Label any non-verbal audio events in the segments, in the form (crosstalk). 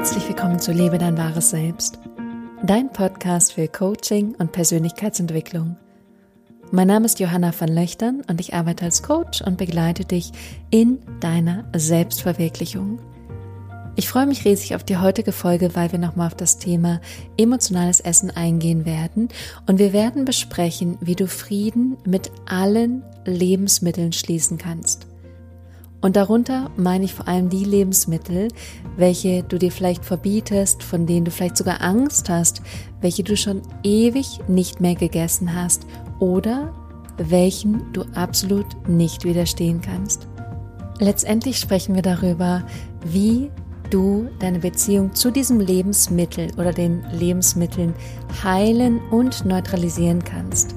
Herzlich willkommen zu Lebe dein wahres Selbst, dein Podcast für Coaching und Persönlichkeitsentwicklung. Mein Name ist Johanna van Löchtern und ich arbeite als Coach und begleite dich in deiner Selbstverwirklichung. Ich freue mich riesig auf die heutige Folge, weil wir nochmal auf das Thema emotionales Essen eingehen werden und wir werden besprechen, wie du Frieden mit allen Lebensmitteln schließen kannst. Und darunter meine ich vor allem die Lebensmittel, welche du dir vielleicht verbietest, von denen du vielleicht sogar Angst hast, welche du schon ewig nicht mehr gegessen hast oder welchen du absolut nicht widerstehen kannst. Letztendlich sprechen wir darüber, wie du deine Beziehung zu diesem Lebensmittel oder den Lebensmitteln heilen und neutralisieren kannst.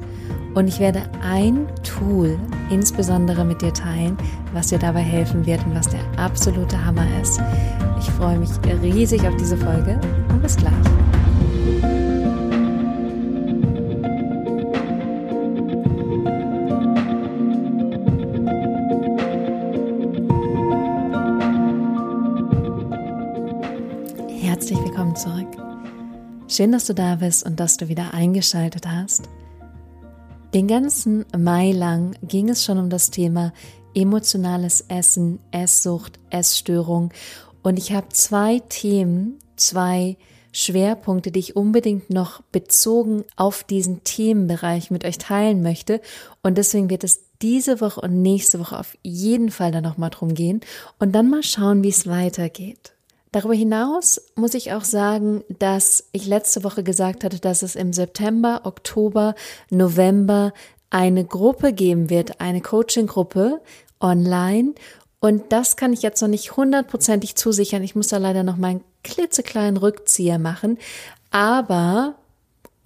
Und ich werde ein Tool insbesondere mit dir teilen, was dir dabei helfen wird und was der absolute Hammer ist. Ich freue mich riesig auf diese Folge und bis gleich. Herzlich willkommen zurück. Schön, dass du da bist und dass du wieder eingeschaltet hast. Den ganzen Mai lang ging es schon um das Thema emotionales Essen, Esssucht, Essstörung. Und ich habe zwei Themen, zwei Schwerpunkte, die ich unbedingt noch bezogen auf diesen Themenbereich mit euch teilen möchte. Und deswegen wird es diese Woche und nächste Woche auf jeden Fall da nochmal drum gehen. Und dann mal schauen, wie es weitergeht. Darüber hinaus muss ich auch sagen, dass ich letzte Woche gesagt hatte, dass es im September, Oktober, November eine Gruppe geben wird, eine Coaching-Gruppe online. Und das kann ich jetzt noch nicht hundertprozentig zusichern. Ich muss da leider noch meinen klitzekleinen Rückzieher machen. Aber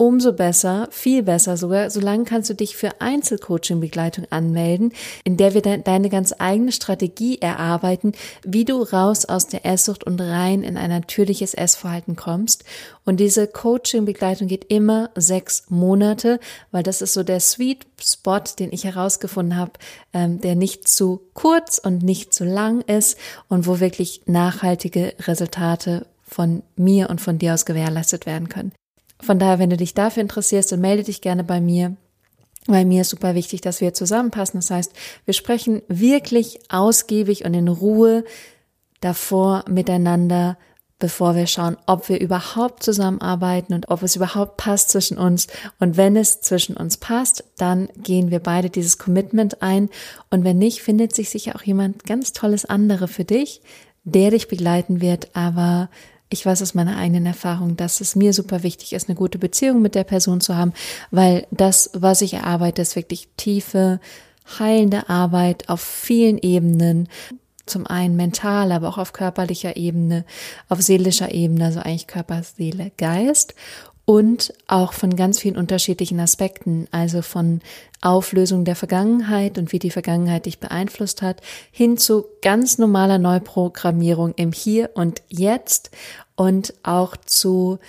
Umso besser, viel besser sogar, solange kannst du dich für Einzelcoaching-Begleitung anmelden, in der wir de deine ganz eigene Strategie erarbeiten, wie du raus aus der Esssucht und rein in ein natürliches Essverhalten kommst. Und diese Coaching-Begleitung geht immer sechs Monate, weil das ist so der Sweet Spot, den ich herausgefunden habe, ähm, der nicht zu kurz und nicht zu lang ist und wo wirklich nachhaltige Resultate von mir und von dir aus gewährleistet werden können. Von daher, wenn du dich dafür interessierst, dann melde dich gerne bei mir. Weil mir ist super wichtig, dass wir zusammenpassen. Das heißt, wir sprechen wirklich ausgiebig und in Ruhe davor miteinander, bevor wir schauen, ob wir überhaupt zusammenarbeiten und ob es überhaupt passt zwischen uns. Und wenn es zwischen uns passt, dann gehen wir beide dieses Commitment ein. Und wenn nicht, findet sich sicher auch jemand ganz tolles andere für dich, der dich begleiten wird, aber ich weiß aus meiner eigenen Erfahrung, dass es mir super wichtig ist, eine gute Beziehung mit der Person zu haben, weil das, was ich erarbeite, ist wirklich tiefe, heilende Arbeit auf vielen Ebenen. Zum einen mental, aber auch auf körperlicher Ebene, auf seelischer Ebene, also eigentlich Körper, Seele, Geist und auch von ganz vielen unterschiedlichen Aspekten, also von Auflösung der Vergangenheit und wie die Vergangenheit dich beeinflusst hat, hin zu ganz normaler Neuprogrammierung im Hier und Jetzt und auch zu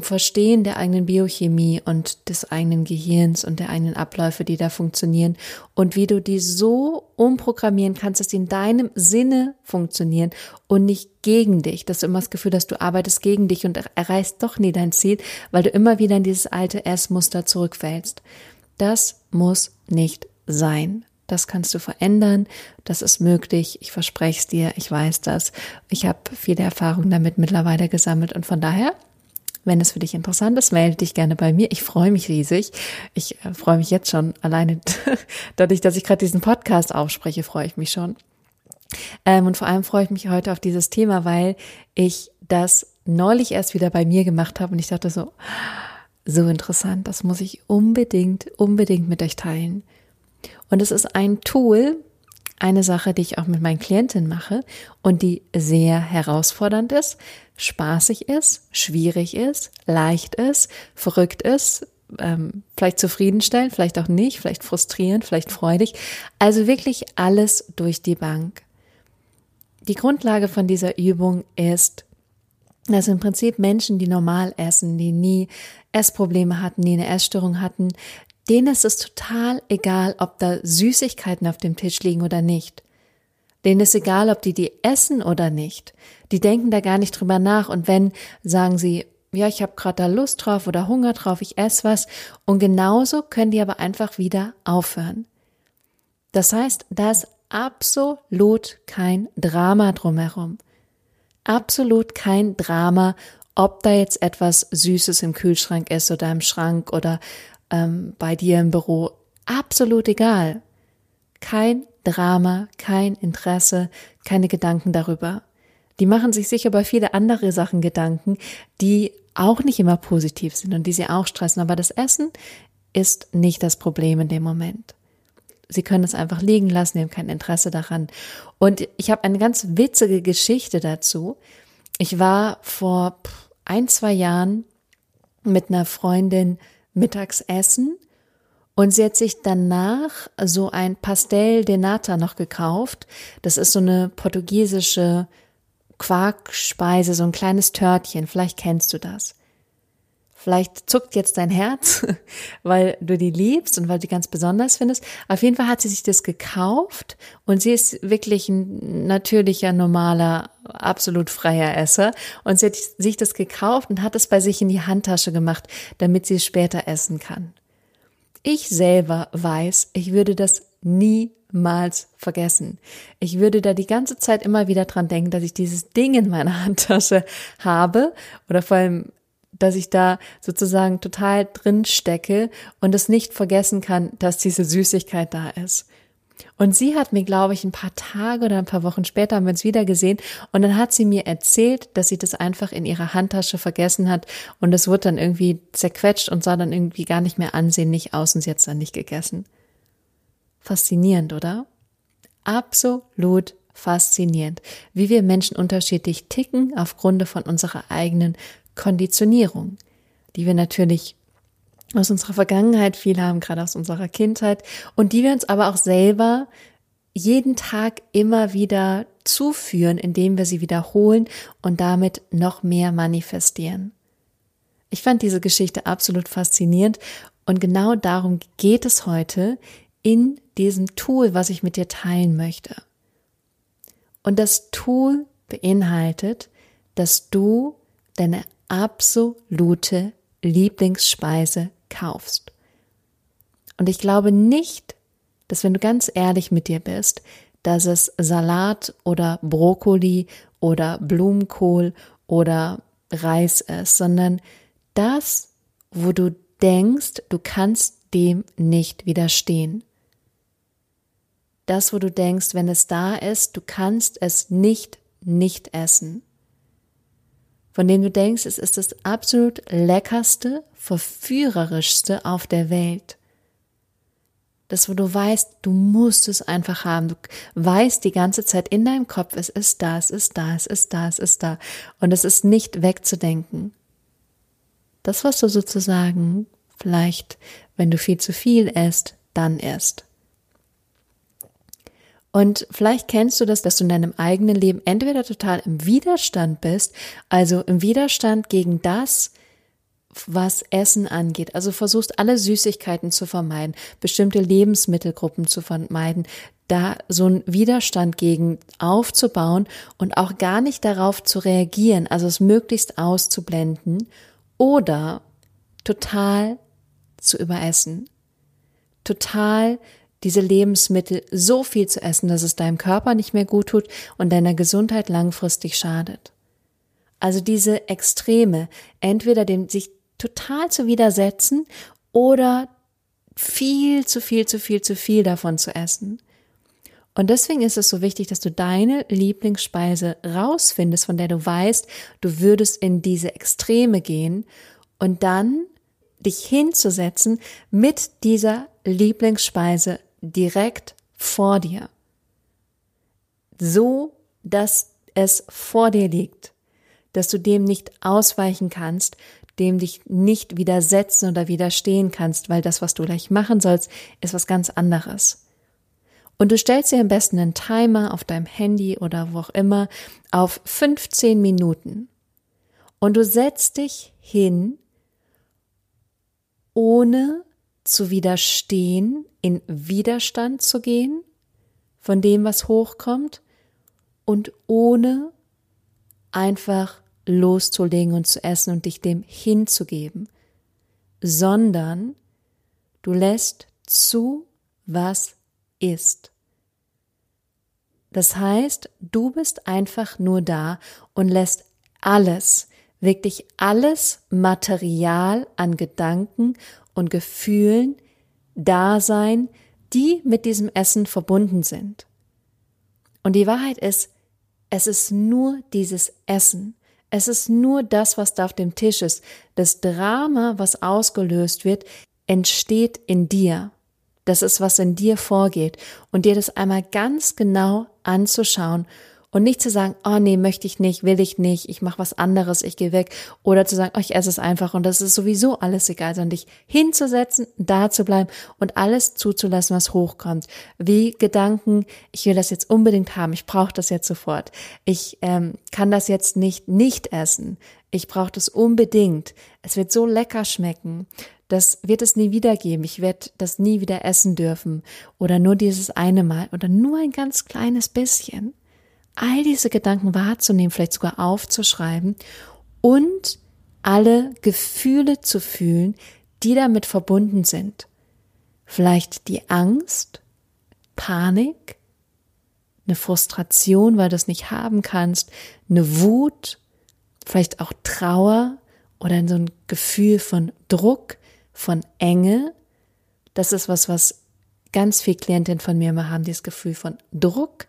Verstehen der eigenen Biochemie und des eigenen Gehirns und der eigenen Abläufe, die da funktionieren und wie du die so umprogrammieren kannst, dass sie in deinem Sinne funktionieren und nicht gegen dich, dass du immer das Gefühl hast, du arbeitest gegen dich und erreichst doch nie dein Ziel, weil du immer wieder in dieses alte Essmuster zurückfällst. Das muss nicht sein. Das kannst du verändern. Das ist möglich. Ich verspreche es dir. Ich weiß das. Ich habe viele Erfahrungen damit mittlerweile gesammelt und von daher wenn es für dich interessant ist, melde dich gerne bei mir. Ich freue mich riesig. Ich äh, freue mich jetzt schon alleine (laughs) dadurch, dass ich gerade diesen Podcast aufspreche, freue ich mich schon. Ähm, und vor allem freue ich mich heute auf dieses Thema, weil ich das neulich erst wieder bei mir gemacht habe und ich dachte so, so interessant, das muss ich unbedingt, unbedingt mit euch teilen. Und es ist ein Tool, eine Sache, die ich auch mit meinen Klientinnen mache und die sehr herausfordernd ist, spaßig ist, schwierig ist, leicht ist, verrückt ist, ähm, vielleicht zufriedenstellend, vielleicht auch nicht, vielleicht frustrierend, vielleicht freudig. Also wirklich alles durch die Bank. Die Grundlage von dieser Übung ist, dass im Prinzip Menschen, die normal essen, die nie Essprobleme hatten, die eine Essstörung hatten, denen ist es total egal, ob da Süßigkeiten auf dem Tisch liegen oder nicht. Denen ist egal, ob die die essen oder nicht. Die denken da gar nicht drüber nach. Und wenn, sagen sie, ja, ich habe gerade da Lust drauf oder Hunger drauf, ich esse was. Und genauso können die aber einfach wieder aufhören. Das heißt, da ist absolut kein Drama drumherum. Absolut kein Drama, ob da jetzt etwas Süßes im Kühlschrank ist oder im Schrank oder ähm, bei dir im Büro. Absolut egal. Kein Drama, kein Interesse, keine Gedanken darüber. Die machen sich sicher über viele andere Sachen Gedanken, die auch nicht immer positiv sind und die sie auch stressen. Aber das Essen ist nicht das Problem in dem Moment. Sie können es einfach liegen lassen, haben kein Interesse daran. Und ich habe eine ganz witzige Geschichte dazu. Ich war vor ein, zwei Jahren mit einer Freundin mittags essen und sie hat sich danach so ein Pastel de Nata noch gekauft. Das ist so eine portugiesische Quarkspeise, so ein kleines Törtchen. Vielleicht kennst du das. Vielleicht zuckt jetzt dein Herz, (laughs) weil du die liebst und weil du die ganz besonders findest. Auf jeden Fall hat sie sich das gekauft und sie ist wirklich ein natürlicher, normaler, absolut freier Esser. Und sie hat sich das gekauft und hat es bei sich in die Handtasche gemacht, damit sie es später essen kann. Ich selber weiß, ich würde das niemals vergessen. Ich würde da die ganze Zeit immer wieder dran denken, dass ich dieses Ding in meiner (laughs) Handtasche habe oder vor allem dass ich da sozusagen total drin stecke und es nicht vergessen kann, dass diese Süßigkeit da ist. Und sie hat mir, glaube ich, ein paar Tage oder ein paar Wochen später haben wir uns wieder gesehen und dann hat sie mir erzählt, dass sie das einfach in ihrer Handtasche vergessen hat und es wurde dann irgendwie zerquetscht und sah dann irgendwie gar nicht mehr ansehnlich aus und sie hat es dann nicht gegessen. Faszinierend, oder? Absolut faszinierend, wie wir Menschen unterschiedlich ticken aufgrund von unserer eigenen Konditionierung, die wir natürlich aus unserer Vergangenheit viel haben, gerade aus unserer Kindheit und die wir uns aber auch selber jeden Tag immer wieder zuführen, indem wir sie wiederholen und damit noch mehr manifestieren. Ich fand diese Geschichte absolut faszinierend und genau darum geht es heute in diesem Tool, was ich mit dir teilen möchte. Und das Tool beinhaltet, dass du deine absolute Lieblingsspeise kaufst. Und ich glaube nicht, dass wenn du ganz ehrlich mit dir bist, dass es Salat oder Brokkoli oder Blumenkohl oder Reis ist, sondern das, wo du denkst, du kannst dem nicht widerstehen. Das, wo du denkst, wenn es da ist, du kannst es nicht nicht essen von dem du denkst, es ist das absolut leckerste, verführerischste auf der Welt. Das, wo du weißt, du musst es einfach haben. Du weißt die ganze Zeit in deinem Kopf, es ist da, es ist da, es ist da, es ist da. Und es ist nicht wegzudenken. Das, was du sozusagen vielleicht, wenn du viel zu viel isst, dann isst. Und vielleicht kennst du das, dass du in deinem eigenen Leben entweder total im Widerstand bist, also im Widerstand gegen das, was Essen angeht. Also versuchst alle Süßigkeiten zu vermeiden, bestimmte Lebensmittelgruppen zu vermeiden, da so einen Widerstand gegen aufzubauen und auch gar nicht darauf zu reagieren, also es möglichst auszublenden oder total zu überessen. Total diese Lebensmittel so viel zu essen, dass es deinem Körper nicht mehr gut tut und deiner Gesundheit langfristig schadet. Also diese Extreme, entweder dem sich total zu widersetzen oder viel zu viel, zu viel, zu viel davon zu essen. Und deswegen ist es so wichtig, dass du deine Lieblingsspeise rausfindest, von der du weißt, du würdest in diese Extreme gehen und dann dich hinzusetzen mit dieser Lieblingsspeise direkt vor dir. So, dass es vor dir liegt, dass du dem nicht ausweichen kannst, dem dich nicht widersetzen oder widerstehen kannst, weil das, was du gleich machen sollst, ist was ganz anderes. Und du stellst dir am besten einen Timer auf deinem Handy oder wo auch immer auf 15 Minuten. Und du setzt dich hin, ohne zu widerstehen, in Widerstand zu gehen von dem, was hochkommt, und ohne einfach loszulegen und zu essen und dich dem hinzugeben, sondern du lässt zu, was ist. Das heißt, du bist einfach nur da und lässt alles, wirklich alles Material an Gedanken und Gefühlen da sein, die mit diesem Essen verbunden sind. Und die Wahrheit ist, es ist nur dieses Essen. Es ist nur das, was da auf dem Tisch ist. Das Drama, was ausgelöst wird, entsteht in dir. Das ist, was in dir vorgeht. Und dir das einmal ganz genau anzuschauen und nicht zu sagen, oh nee, möchte ich nicht, will ich nicht, ich mache was anderes, ich gehe weg. Oder zu sagen, oh, ich esse es einfach und das ist sowieso alles egal, sondern dich hinzusetzen, da zu bleiben und alles zuzulassen, was hochkommt. Wie Gedanken, ich will das jetzt unbedingt haben, ich brauche das jetzt sofort. Ich ähm, kann das jetzt nicht nicht essen. Ich brauche das unbedingt. Es wird so lecker schmecken. Das wird es nie wieder geben. Ich werde das nie wieder essen dürfen. Oder nur dieses eine Mal. Oder nur ein ganz kleines bisschen all diese Gedanken wahrzunehmen, vielleicht sogar aufzuschreiben und alle Gefühle zu fühlen, die damit verbunden sind. Vielleicht die Angst, Panik, eine Frustration, weil du es nicht haben kannst, eine Wut, vielleicht auch Trauer oder so ein Gefühl von Druck, von Enge. Das ist was, was ganz viele Klientinnen von mir immer haben, dieses Gefühl von Druck,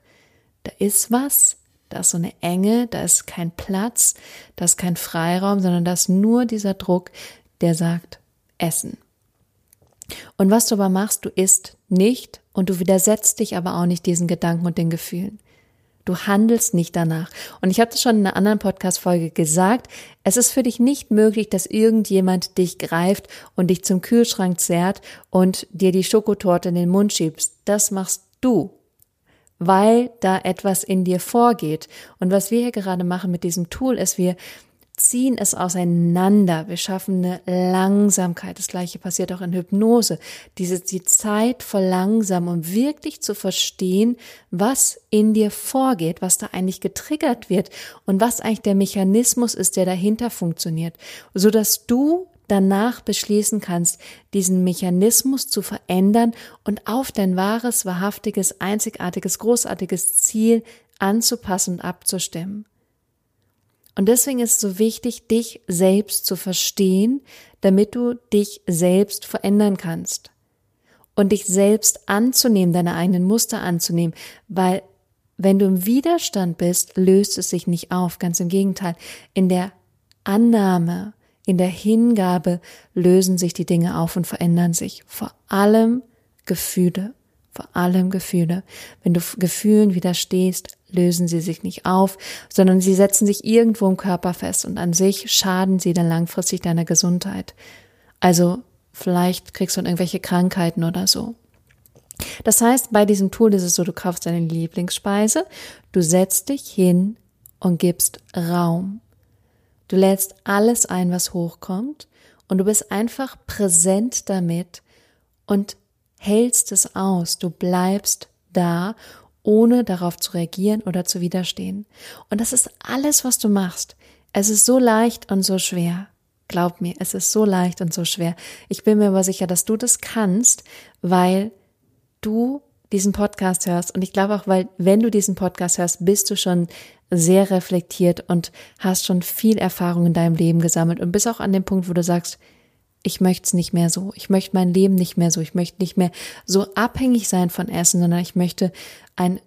da ist was, da ist so eine Enge, da ist kein Platz, da ist kein Freiraum, sondern da ist nur dieser Druck, der sagt, essen. Und was du aber machst, du isst nicht und du widersetzt dich aber auch nicht diesen Gedanken und den Gefühlen. Du handelst nicht danach. Und ich habe das schon in einer anderen Podcast-Folge gesagt. Es ist für dich nicht möglich, dass irgendjemand dich greift und dich zum Kühlschrank zerrt und dir die Schokotorte in den Mund schiebst. Das machst du weil da etwas in dir vorgeht. Und was wir hier gerade machen mit diesem Tool ist, wir ziehen es auseinander. Wir schaffen eine Langsamkeit. Das gleiche passiert auch in Hypnose. Diese, die Zeit verlangsamen, um wirklich zu verstehen, was in dir vorgeht, was da eigentlich getriggert wird und was eigentlich der Mechanismus ist, der dahinter funktioniert, so dass du danach beschließen kannst, diesen Mechanismus zu verändern und auf dein wahres, wahrhaftiges, einzigartiges, großartiges Ziel anzupassen und abzustimmen. Und deswegen ist es so wichtig, dich selbst zu verstehen, damit du dich selbst verändern kannst. Und dich selbst anzunehmen, deine eigenen Muster anzunehmen, weil wenn du im Widerstand bist, löst es sich nicht auf. Ganz im Gegenteil. In der Annahme, in der Hingabe lösen sich die Dinge auf und verändern sich. Vor allem Gefühle. Vor allem Gefühle. Wenn du Gefühlen widerstehst, lösen sie sich nicht auf, sondern sie setzen sich irgendwo im Körper fest und an sich schaden sie dann langfristig deiner Gesundheit. Also vielleicht kriegst du irgendwelche Krankheiten oder so. Das heißt, bei diesem Tool ist es so, du kaufst deine Lieblingsspeise, du setzt dich hin und gibst Raum. Du lädst alles ein, was hochkommt und du bist einfach präsent damit und hältst es aus. Du bleibst da, ohne darauf zu reagieren oder zu widerstehen. Und das ist alles, was du machst. Es ist so leicht und so schwer. Glaub mir, es ist so leicht und so schwer. Ich bin mir aber sicher, dass du das kannst, weil du diesen Podcast hörst. Und ich glaube auch, weil wenn du diesen Podcast hörst, bist du schon sehr reflektiert und hast schon viel Erfahrung in deinem Leben gesammelt und bist auch an dem Punkt, wo du sagst, ich möchte es nicht mehr so, ich möchte mein Leben nicht mehr so, ich möchte nicht mehr so abhängig sein von Essen, sondern ich möchte ein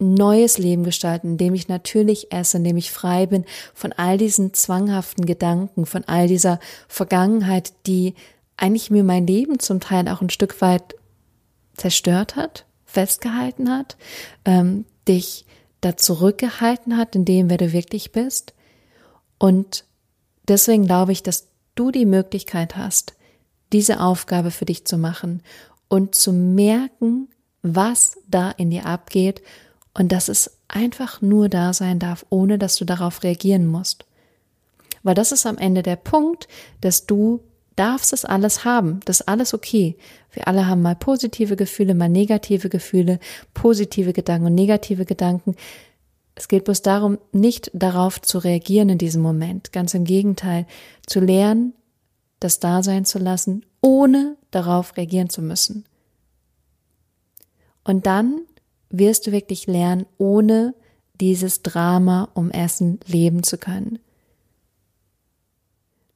neues Leben gestalten, in dem ich natürlich esse, in dem ich frei bin von all diesen zwanghaften Gedanken, von all dieser Vergangenheit, die eigentlich mir mein Leben zum Teil auch ein Stück weit zerstört hat, festgehalten hat, ähm, dich da zurückgehalten hat in dem, wer du wirklich bist. Und deswegen glaube ich, dass du die Möglichkeit hast, diese Aufgabe für dich zu machen und zu merken, was da in dir abgeht und dass es einfach nur da sein darf, ohne dass du darauf reagieren musst. Weil das ist am Ende der Punkt, dass du darfst es alles haben. Das ist alles okay. Wir alle haben mal positive Gefühle, mal negative Gefühle, positive Gedanken und negative Gedanken. Es geht bloß darum, nicht darauf zu reagieren in diesem Moment. Ganz im Gegenteil, zu lernen, das da sein zu lassen, ohne darauf reagieren zu müssen. Und dann wirst du wirklich lernen, ohne dieses Drama um Essen leben zu können.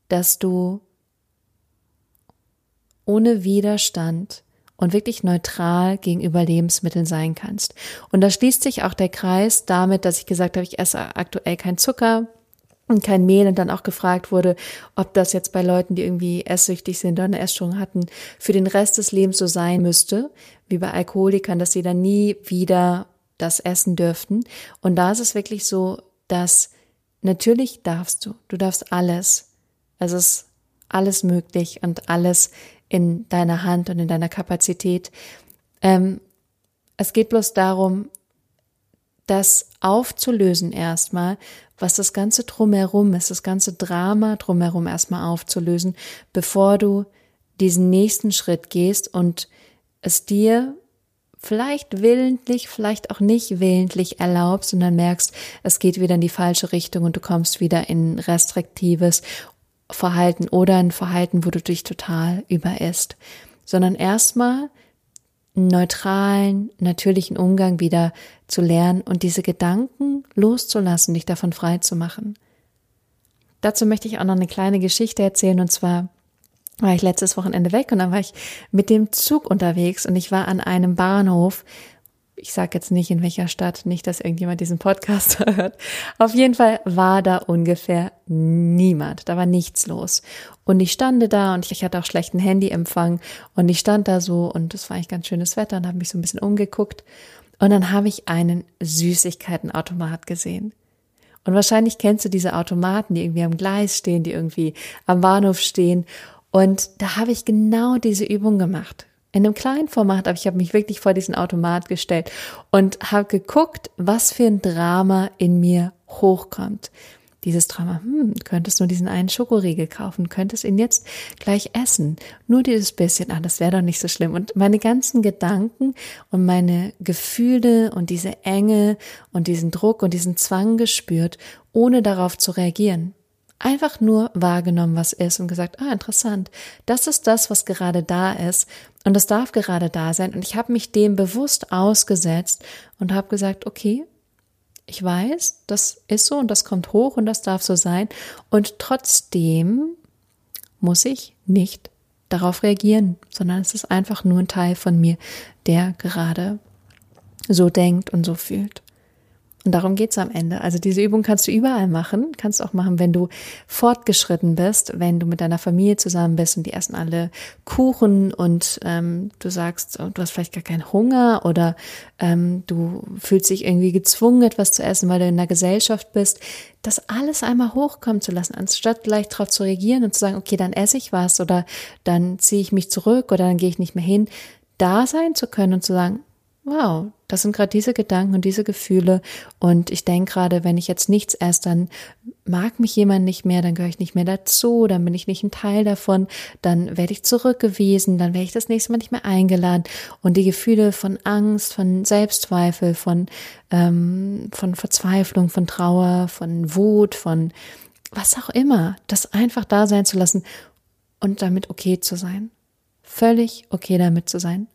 Dass du ohne Widerstand und wirklich neutral gegenüber Lebensmitteln sein kannst. Und da schließt sich auch der Kreis damit, dass ich gesagt habe, ich esse aktuell kein Zucker und kein Mehl und dann auch gefragt wurde, ob das jetzt bei Leuten, die irgendwie esssüchtig sind oder eine Essstörung hatten, für den Rest des Lebens so sein müsste, wie bei Alkoholikern, dass sie dann nie wieder das essen dürften. Und da ist es wirklich so, dass natürlich darfst du, du darfst alles. Es ist alles möglich und alles in deiner Hand und in deiner Kapazität. Ähm, es geht bloß darum, das aufzulösen erstmal, was das ganze drumherum ist, das ganze Drama drumherum erstmal aufzulösen, bevor du diesen nächsten Schritt gehst und es dir vielleicht willentlich, vielleicht auch nicht willentlich erlaubst und dann merkst, es geht wieder in die falsche Richtung und du kommst wieder in restriktives Verhalten oder ein Verhalten, wo du dich total überisst, sondern erstmal einen neutralen, natürlichen Umgang wieder zu lernen und diese Gedanken loszulassen, dich davon frei zu machen. Dazu möchte ich auch noch eine kleine Geschichte erzählen und zwar war ich letztes Wochenende weg und dann war ich mit dem Zug unterwegs und ich war an einem Bahnhof, ich sage jetzt nicht in welcher Stadt, nicht, dass irgendjemand diesen Podcast (laughs) hört. Auf jeden Fall war da ungefähr niemand. Da war nichts los. Und ich stande da und ich hatte auch schlechten Handyempfang und ich stand da so und es war eigentlich ganz schönes Wetter und habe mich so ein bisschen umgeguckt und dann habe ich einen Süßigkeitenautomat gesehen. Und wahrscheinlich kennst du diese Automaten, die irgendwie am Gleis stehen, die irgendwie am Bahnhof stehen. Und da habe ich genau diese Übung gemacht in einem kleinen Format, aber ich habe mich wirklich vor diesen Automat gestellt und habe geguckt, was für ein Drama in mir hochkommt. Dieses Drama, hm, könntest nur diesen einen Schokoriegel kaufen, könntest ihn jetzt gleich essen. Nur dieses bisschen, ah, das wäre doch nicht so schlimm. Und meine ganzen Gedanken und meine Gefühle und diese Enge und diesen Druck und diesen Zwang gespürt, ohne darauf zu reagieren einfach nur wahrgenommen, was ist und gesagt, ah, interessant, das ist das, was gerade da ist und das darf gerade da sein. Und ich habe mich dem bewusst ausgesetzt und habe gesagt, okay, ich weiß, das ist so und das kommt hoch und das darf so sein. Und trotzdem muss ich nicht darauf reagieren, sondern es ist einfach nur ein Teil von mir, der gerade so denkt und so fühlt. Und darum geht's am Ende. Also diese Übung kannst du überall machen. Kannst auch machen, wenn du fortgeschritten bist, wenn du mit deiner Familie zusammen bist und die essen alle Kuchen und ähm, du sagst, oh, du hast vielleicht gar keinen Hunger oder ähm, du fühlst dich irgendwie gezwungen, etwas zu essen, weil du in der Gesellschaft bist. Das alles einmal hochkommen zu lassen, anstatt gleich darauf zu reagieren und zu sagen, okay, dann esse ich was oder dann ziehe ich mich zurück oder dann gehe ich nicht mehr hin. Da sein zu können und zu sagen, wow, das sind gerade diese Gedanken und diese Gefühle. Und ich denke gerade, wenn ich jetzt nichts esse, dann mag mich jemand nicht mehr, dann gehöre ich nicht mehr dazu, dann bin ich nicht ein Teil davon, dann werde ich zurückgewiesen, dann werde ich das nächste Mal nicht mehr eingeladen. Und die Gefühle von Angst, von Selbstzweifel, von, ähm, von Verzweiflung, von Trauer, von Wut, von was auch immer, das einfach da sein zu lassen und damit okay zu sein. Völlig okay damit zu sein.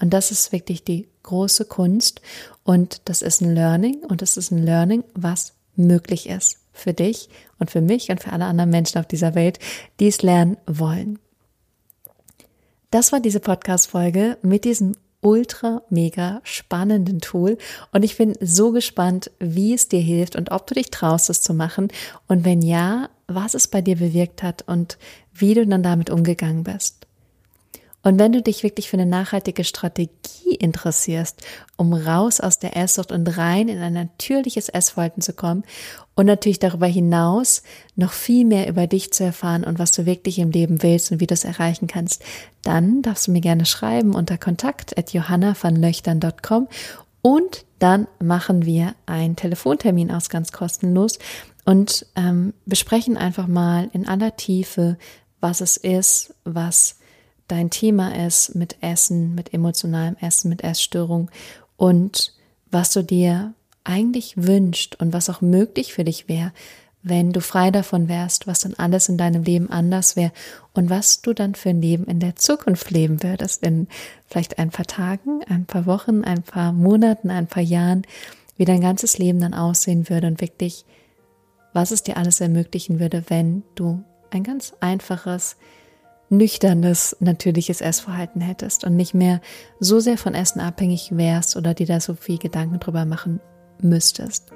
Und das ist wirklich die große Kunst. Und das ist ein Learning. Und das ist ein Learning, was möglich ist für dich und für mich und für alle anderen Menschen auf dieser Welt, die es lernen wollen. Das war diese Podcast-Folge mit diesem ultra mega spannenden Tool und ich bin so gespannt, wie es dir hilft und ob du dich traust, es zu machen und wenn ja, was es bei dir bewirkt hat und wie du dann damit umgegangen bist. Und wenn du dich wirklich für eine nachhaltige Strategie interessierst, um raus aus der Esssucht und rein in ein natürliches Essverhalten zu kommen und natürlich darüber hinaus noch viel mehr über dich zu erfahren und was du wirklich im Leben willst und wie du es erreichen kannst, dann darfst du mir gerne schreiben unter kontakt at johannavanlöchtern.com und dann machen wir einen Telefontermin aus ganz kostenlos und ähm, besprechen einfach mal in aller Tiefe, was es ist, was dein Thema ist mit Essen, mit emotionalem Essen, mit Essstörung und was du dir eigentlich wünscht und was auch möglich für dich wäre, wenn du frei davon wärst, was dann alles in deinem Leben anders wäre und was du dann für ein Leben in der Zukunft leben würdest, in vielleicht ein paar Tagen, ein paar Wochen, ein paar Monaten, ein paar Jahren, wie dein ganzes Leben dann aussehen würde und wirklich, was es dir alles ermöglichen würde, wenn du ein ganz einfaches, nüchternes, natürliches Essverhalten hättest und nicht mehr so sehr von Essen abhängig wärst oder dir da so viel Gedanken drüber machen müsstest.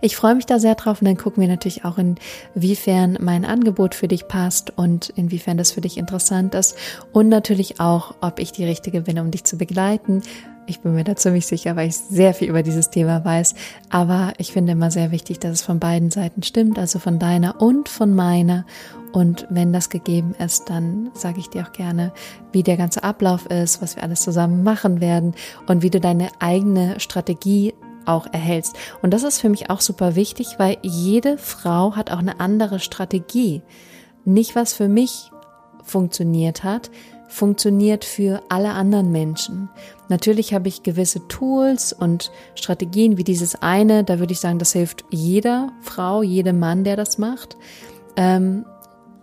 Ich freue mich da sehr drauf und dann gucken wir natürlich auch, inwiefern mein Angebot für dich passt und inwiefern das für dich interessant ist und natürlich auch, ob ich die Richtige bin, um dich zu begleiten. Ich bin mir da ziemlich sicher, weil ich sehr viel über dieses Thema weiß. Aber ich finde immer sehr wichtig, dass es von beiden Seiten stimmt, also von deiner und von meiner. Und wenn das gegeben ist, dann sage ich dir auch gerne, wie der ganze Ablauf ist, was wir alles zusammen machen werden und wie du deine eigene Strategie auch erhältst. Und das ist für mich auch super wichtig, weil jede Frau hat auch eine andere Strategie. Nicht was für mich funktioniert hat, funktioniert für alle anderen Menschen. Natürlich habe ich gewisse Tools und Strategien wie dieses eine, da würde ich sagen, das hilft jeder Frau, jedem Mann, der das macht. Ähm,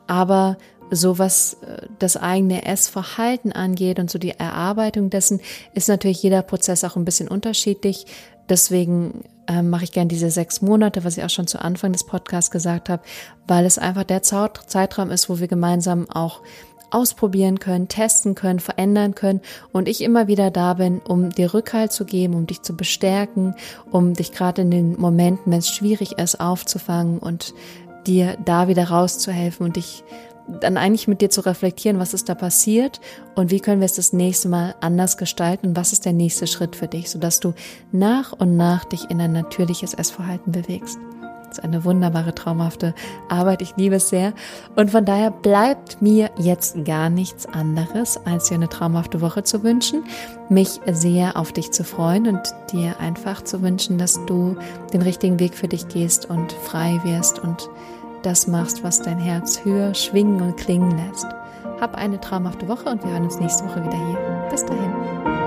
aber so was äh, das eigene Essverhalten angeht und so die Erarbeitung dessen, ist natürlich jeder Prozess auch ein bisschen unterschiedlich. Deswegen äh, mache ich gerne diese sechs Monate, was ich auch schon zu Anfang des Podcasts gesagt habe, weil es einfach der Zeitraum ist, wo wir gemeinsam auch ausprobieren können, testen können, verändern können und ich immer wieder da bin, um dir Rückhalt zu geben, um dich zu bestärken, um dich gerade in den Momenten, wenn es schwierig ist, aufzufangen und dir da wieder rauszuhelfen und dich dann eigentlich mit dir zu reflektieren, was ist da passiert und wie können wir es das nächste Mal anders gestalten und was ist der nächste Schritt für dich, sodass du nach und nach dich in ein natürliches Essverhalten bewegst. Das ist eine wunderbare, traumhafte Arbeit. Ich liebe es sehr. Und von daher bleibt mir jetzt gar nichts anderes, als dir eine traumhafte Woche zu wünschen, mich sehr auf dich zu freuen und dir einfach zu wünschen, dass du den richtigen Weg für dich gehst und frei wirst und das machst, was dein Herz höher schwingen und klingen lässt. Hab eine traumhafte Woche und wir hören uns nächste Woche wieder hier. Bis dahin.